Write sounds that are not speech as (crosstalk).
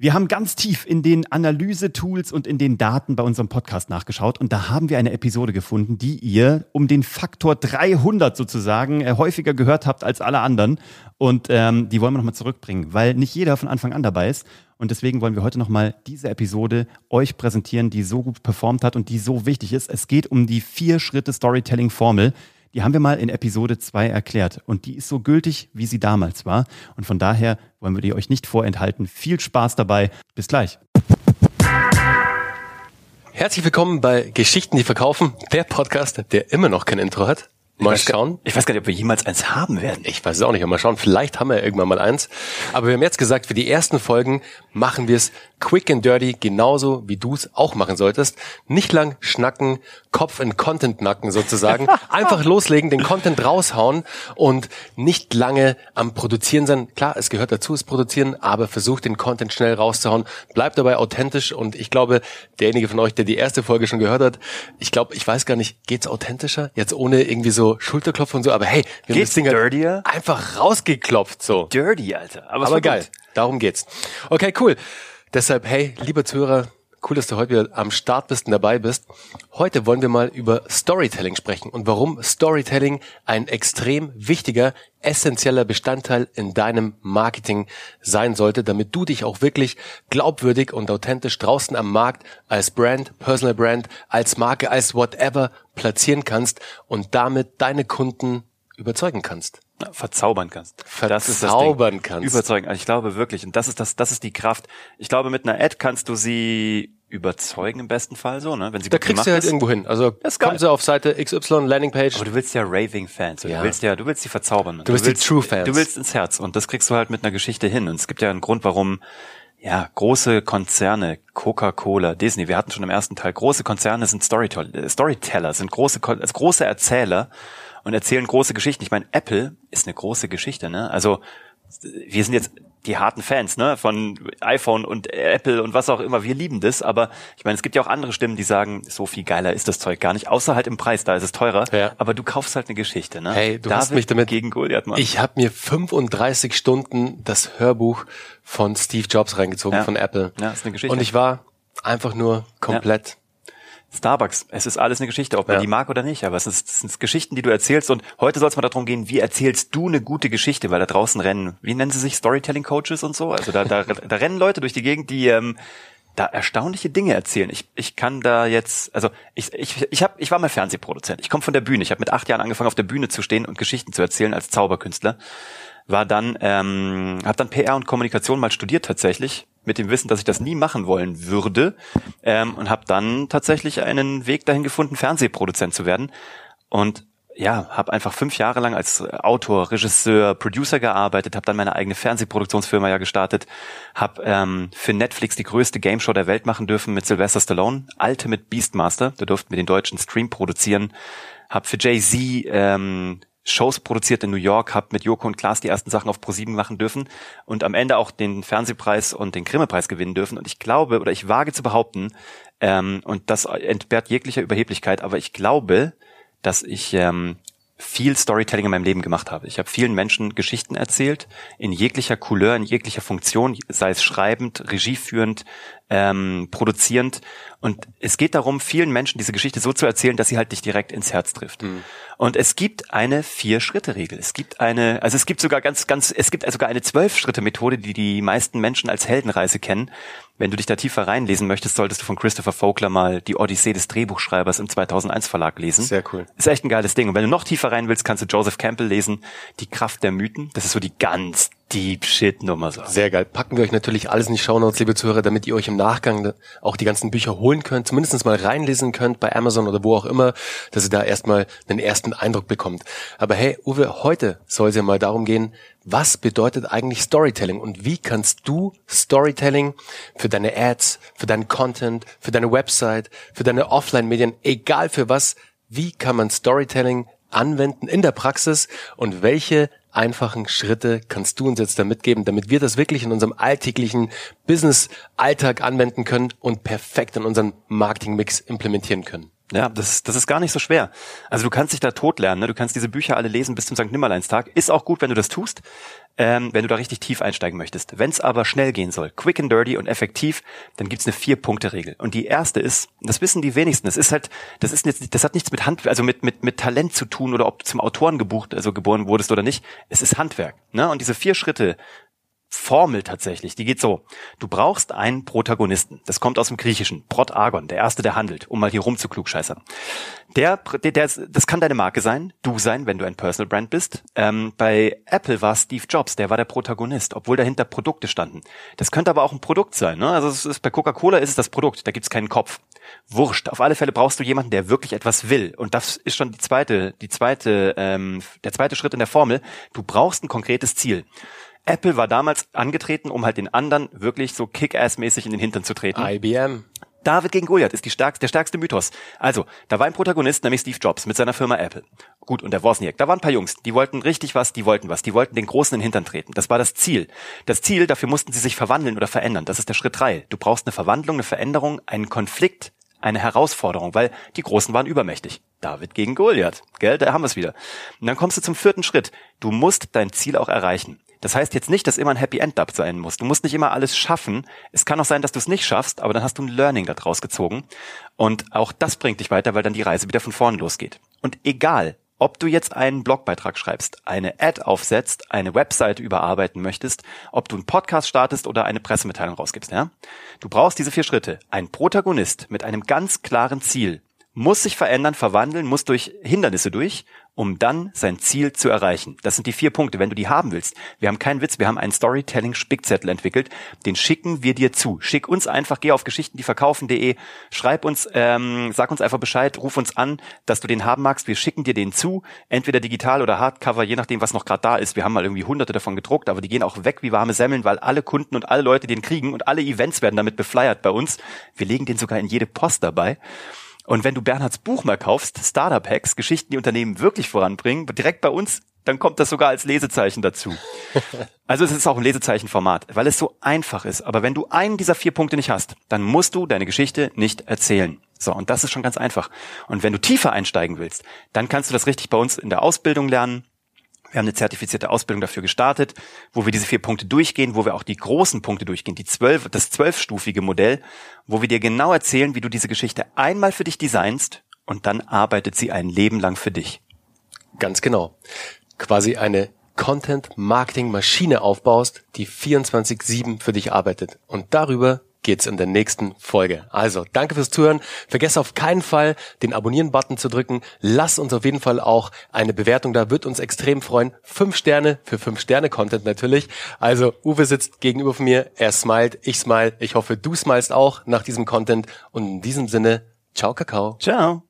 Wir haben ganz tief in den Analyse-Tools und in den Daten bei unserem Podcast nachgeschaut und da haben wir eine Episode gefunden, die ihr um den Faktor 300 sozusagen äh, häufiger gehört habt als alle anderen und ähm, die wollen wir nochmal zurückbringen, weil nicht jeder von Anfang an dabei ist und deswegen wollen wir heute nochmal diese Episode euch präsentieren, die so gut performt hat und die so wichtig ist. Es geht um die vier Schritte Storytelling-Formel. Die haben wir mal in Episode 2 erklärt und die ist so gültig, wie sie damals war. Und von daher wollen wir die euch nicht vorenthalten. Viel Spaß dabei. Bis gleich. Herzlich willkommen bei Geschichten, die verkaufen, der Podcast, der immer noch kein Intro hat. Mal ich schauen. Ich weiß gar nicht, ob wir jemals eins haben werden. Ich weiß es auch nicht. Mal schauen. Vielleicht haben wir irgendwann mal eins. Aber wir haben jetzt gesagt, für die ersten Folgen machen wir es quick and dirty, genauso wie du es auch machen solltest. Nicht lang schnacken, Kopf in Content nacken sozusagen. (laughs) Einfach loslegen, den Content raushauen und nicht lange am Produzieren sein. Klar, es gehört dazu, es produzieren, aber versuch den Content schnell rauszuhauen. Bleib dabei authentisch und ich glaube, derjenige von euch, der die erste Folge schon gehört hat, ich glaube, ich weiß gar nicht, geht's authentischer? Jetzt ohne irgendwie so Schulterklopf und so, aber hey, wir geht's haben das Ding dirtier? einfach rausgeklopft so. Dirty, Alter. Aber, aber geil. Darum geht's. Okay, cool. Deshalb, hey, lieber Zuhörer, cool, dass du heute wieder am Start bist und dabei bist. Heute wollen wir mal über Storytelling sprechen und warum Storytelling ein extrem wichtiger, essentieller Bestandteil in deinem Marketing sein sollte, damit du dich auch wirklich glaubwürdig und authentisch draußen am Markt als Brand, Personal Brand, als Marke, als whatever platzieren kannst und damit deine Kunden überzeugen kannst verzaubern kannst. Verzaubern kannst. Überzeugen. Also ich glaube wirklich, und das ist das, das ist die Kraft. Ich glaube, mit einer Ad kannst du sie überzeugen im besten Fall so, ne? Wenn sie da kriegst du halt ist. irgendwo hin. Also kommen sie auf Seite XY Landingpage. Aber du willst ja raving Fans. Ja. Du willst ja, du willst sie verzaubern. Du willst, du willst die True Fans. Du willst ins Herz und das kriegst du halt mit einer Geschichte hin. Und es gibt ja einen Grund, warum ja, große Konzerne, Coca-Cola, Disney, wir hatten schon im ersten Teil, große Konzerne sind Storyteller, Storyteller sind große, große Erzähler und erzählen große Geschichten. Ich meine, Apple ist eine große Geschichte, ne? Also wir sind jetzt die harten Fans, ne, von iPhone und Apple und was auch immer. Wir lieben das, aber ich meine, es gibt ja auch andere Stimmen, die sagen, so viel geiler ist das Zeug gar nicht, außer halt im Preis, da ist es teurer. Ja. Aber du kaufst halt eine Geschichte, ne? Hey, du David hast mich damit gegen Goliath, Mann. Ich habe mir 35 Stunden das Hörbuch von Steve Jobs reingezogen ja. von Apple. Ja, ist eine Geschichte. Und ich war einfach nur komplett Starbucks. Es ist alles eine Geschichte, ob man ja. die mag oder nicht. Aber es, ist, es sind Geschichten, die du erzählst. Und heute soll es mal darum gehen, wie erzählst du eine gute Geschichte, weil da draußen rennen, wie nennen sie sich, Storytelling-Coaches und so? Also da, da, (laughs) da rennen Leute durch die Gegend, die ähm, da erstaunliche Dinge erzählen. Ich, ich kann da jetzt, also ich, ich, ich, hab, ich war mal Fernsehproduzent. Ich komme von der Bühne. Ich habe mit acht Jahren angefangen, auf der Bühne zu stehen und Geschichten zu erzählen als Zauberkünstler. War dann, ähm, habe dann PR und Kommunikation mal studiert tatsächlich mit dem Wissen, dass ich das nie machen wollen würde ähm, und habe dann tatsächlich einen Weg dahin gefunden, Fernsehproduzent zu werden. Und ja, habe einfach fünf Jahre lang als Autor, Regisseur, Producer gearbeitet, habe dann meine eigene Fernsehproduktionsfirma ja gestartet, habe ähm, für Netflix die größte Gameshow der Welt machen dürfen mit Sylvester Stallone, Ultimate Beastmaster, da durften wir den deutschen Stream produzieren, habe für Jay-Z ähm, Shows produziert in New York, habe mit Joko und Klaas die ersten Sachen auf ProSieben machen dürfen und am Ende auch den Fernsehpreis und den Grimme-Preis gewinnen dürfen. Und ich glaube oder ich wage zu behaupten, ähm, und das entbehrt jeglicher Überheblichkeit, aber ich glaube, dass ich ähm, viel Storytelling in meinem Leben gemacht habe. Ich habe vielen Menschen Geschichten erzählt, in jeglicher Couleur, in jeglicher Funktion, sei es schreibend, regieführend, ähm, produzierend. Und es geht darum, vielen Menschen diese Geschichte so zu erzählen, dass sie halt dich direkt ins Herz trifft. Mhm. Und es gibt eine Vier-Schritte-Regel. Es gibt eine, also es gibt sogar ganz, ganz, es gibt sogar eine Zwölf-Schritte-Methode, die die meisten Menschen als Heldenreise kennen. Wenn du dich da tiefer reinlesen möchtest, solltest du von Christopher Vogler mal die Odyssee des Drehbuchschreibers im 2001 Verlag lesen. Sehr cool. Ist echt ein geiles Ding. Und wenn du noch tiefer rein willst, kannst du Joseph Campbell lesen, Die Kraft der Mythen. Das ist so die ganz Deep Shit Nummer so. Sehr geil. Packen wir euch natürlich alles in die Shownotes, liebe Zuhörer, damit ihr euch im Nachgang auch die ganzen Bücher holen könnt, zumindest mal reinlesen könnt bei Amazon oder wo auch immer, dass ihr da erstmal einen ersten Eindruck bekommt. Aber hey, Uwe, heute soll es ja mal darum gehen, was bedeutet eigentlich Storytelling und wie kannst du Storytelling für deine Ads, für deinen Content, für deine Website, für deine Offline-Medien, egal für was, wie kann man Storytelling anwenden in der Praxis und welche einfachen Schritte kannst du uns jetzt da mitgeben, damit wir das wirklich in unserem alltäglichen Business-Alltag anwenden können und perfekt in unseren Marketing-Mix implementieren können? Ja, das, das ist gar nicht so schwer. Also du kannst dich da tot lernen, ne? du kannst diese Bücher alle lesen bis zum St. Nimmerleinstag. Ist auch gut, wenn du das tust, ähm, wenn du da richtig tief einsteigen möchtest. Wenn es aber schnell gehen soll, quick and dirty und effektiv, dann gibt's eine Vier-Punkte-Regel. Und die erste ist, das wissen die wenigsten, das ist halt, das ist jetzt, das hat nichts mit Hand, also mit, mit, mit Talent zu tun oder ob du zum Autoren gebucht, also geboren wurdest oder nicht. Es ist Handwerk. Ne? Und diese vier Schritte, Formel tatsächlich. Die geht so. Du brauchst einen Protagonisten. Das kommt aus dem Griechischen. Protagon, der Erste, der handelt, um mal hier rumzuklugscheißern. Der, der, der, das kann deine Marke sein, du sein, wenn du ein Personal Brand bist. Ähm, bei Apple war Steve Jobs, der war der Protagonist, obwohl dahinter Produkte standen. Das könnte aber auch ein Produkt sein. Ne? Also es ist, bei Coca-Cola ist es das Produkt, da gibt's keinen Kopf. Wurscht. Auf alle Fälle brauchst du jemanden, der wirklich etwas will. Und das ist schon die zweite, die zweite, ähm, der zweite Schritt in der Formel. Du brauchst ein konkretes Ziel. Apple war damals angetreten, um halt den anderen wirklich so Kick-Ass-mäßig in den Hintern zu treten. IBM. David gegen Goliath ist die stärkste, der stärkste Mythos. Also, da war ein Protagonist, nämlich Steve Jobs mit seiner Firma Apple. Gut, und der Wozniak. Da waren ein paar Jungs, die wollten richtig was, die wollten was, die wollten den Großen in den Hintern treten. Das war das Ziel. Das Ziel, dafür mussten sie sich verwandeln oder verändern. Das ist der Schritt drei. Du brauchst eine Verwandlung, eine Veränderung, einen Konflikt, eine Herausforderung, weil die Großen waren übermächtig. David gegen Goliath. Gell, da haben wir es wieder. Und dann kommst du zum vierten Schritt. Du musst dein Ziel auch erreichen. Das heißt jetzt nicht, dass immer ein Happy End up sein muss. Du musst nicht immer alles schaffen. Es kann auch sein, dass du es nicht schaffst, aber dann hast du ein Learning daraus gezogen. Und auch das bringt dich weiter, weil dann die Reise wieder von vorn losgeht. Und egal, ob du jetzt einen Blogbeitrag schreibst, eine Ad aufsetzt, eine Webseite überarbeiten möchtest, ob du einen Podcast startest oder eine Pressemitteilung rausgibst, ja? Du brauchst diese vier Schritte. Ein Protagonist mit einem ganz klaren Ziel muss sich verändern, verwandeln, muss durch Hindernisse durch um dann sein Ziel zu erreichen. Das sind die vier Punkte, wenn du die haben willst. Wir haben keinen Witz, wir haben einen Storytelling-Spickzettel entwickelt, den schicken wir dir zu. Schick uns einfach, geh auf geschichtendieverkaufen.de, schreib uns, ähm, sag uns einfach Bescheid, ruf uns an, dass du den haben magst. Wir schicken dir den zu, entweder digital oder Hardcover, je nachdem, was noch gerade da ist. Wir haben mal irgendwie hunderte davon gedruckt, aber die gehen auch weg wie warme Semmeln, weil alle Kunden und alle Leute den kriegen und alle Events werden damit befleiert bei uns. Wir legen den sogar in jede Post dabei. Und wenn du Bernhards Buch mal kaufst, Startup Hacks, Geschichten, die Unternehmen wirklich voranbringen, direkt bei uns, dann kommt das sogar als Lesezeichen dazu. (laughs) Also es ist auch ein Lesezeichenformat, weil es so einfach ist. Aber wenn du einen dieser vier Punkte nicht hast, dann musst du deine Geschichte nicht erzählen. So, und das ist schon ganz einfach. Und wenn du tiefer einsteigen willst, dann kannst du das richtig bei uns in der Ausbildung lernen. Wir haben eine zertifizierte Ausbildung dafür gestartet, wo wir diese vier Punkte durchgehen, wo wir auch die großen Punkte durchgehen, die zwölf, das zwölfstufige Modell, wo wir dir genau erzählen, wie du diese Geschichte einmal für dich designst und dann arbeitet sie ein Leben lang für dich. Ganz genau. Quasi eine Content-Marketing-Maschine aufbaust, die 24-7 für dich arbeitet. Und darüber geht's in der nächsten Folge. Also, danke fürs Zuhören. Vergesst auf keinen Fall, den Abonnieren-Button zu drücken. Lasst uns auf jeden Fall auch eine Bewertung da, wird uns extrem freuen. Fünf Sterne für fünf Sterne Content natürlich. Also, Uwe sitzt gegenüber von mir, er smilet, ich smile. Ich hoffe, du smilest auch nach diesem Content. Und in diesem Sinne, ciao Kakao. Ciao.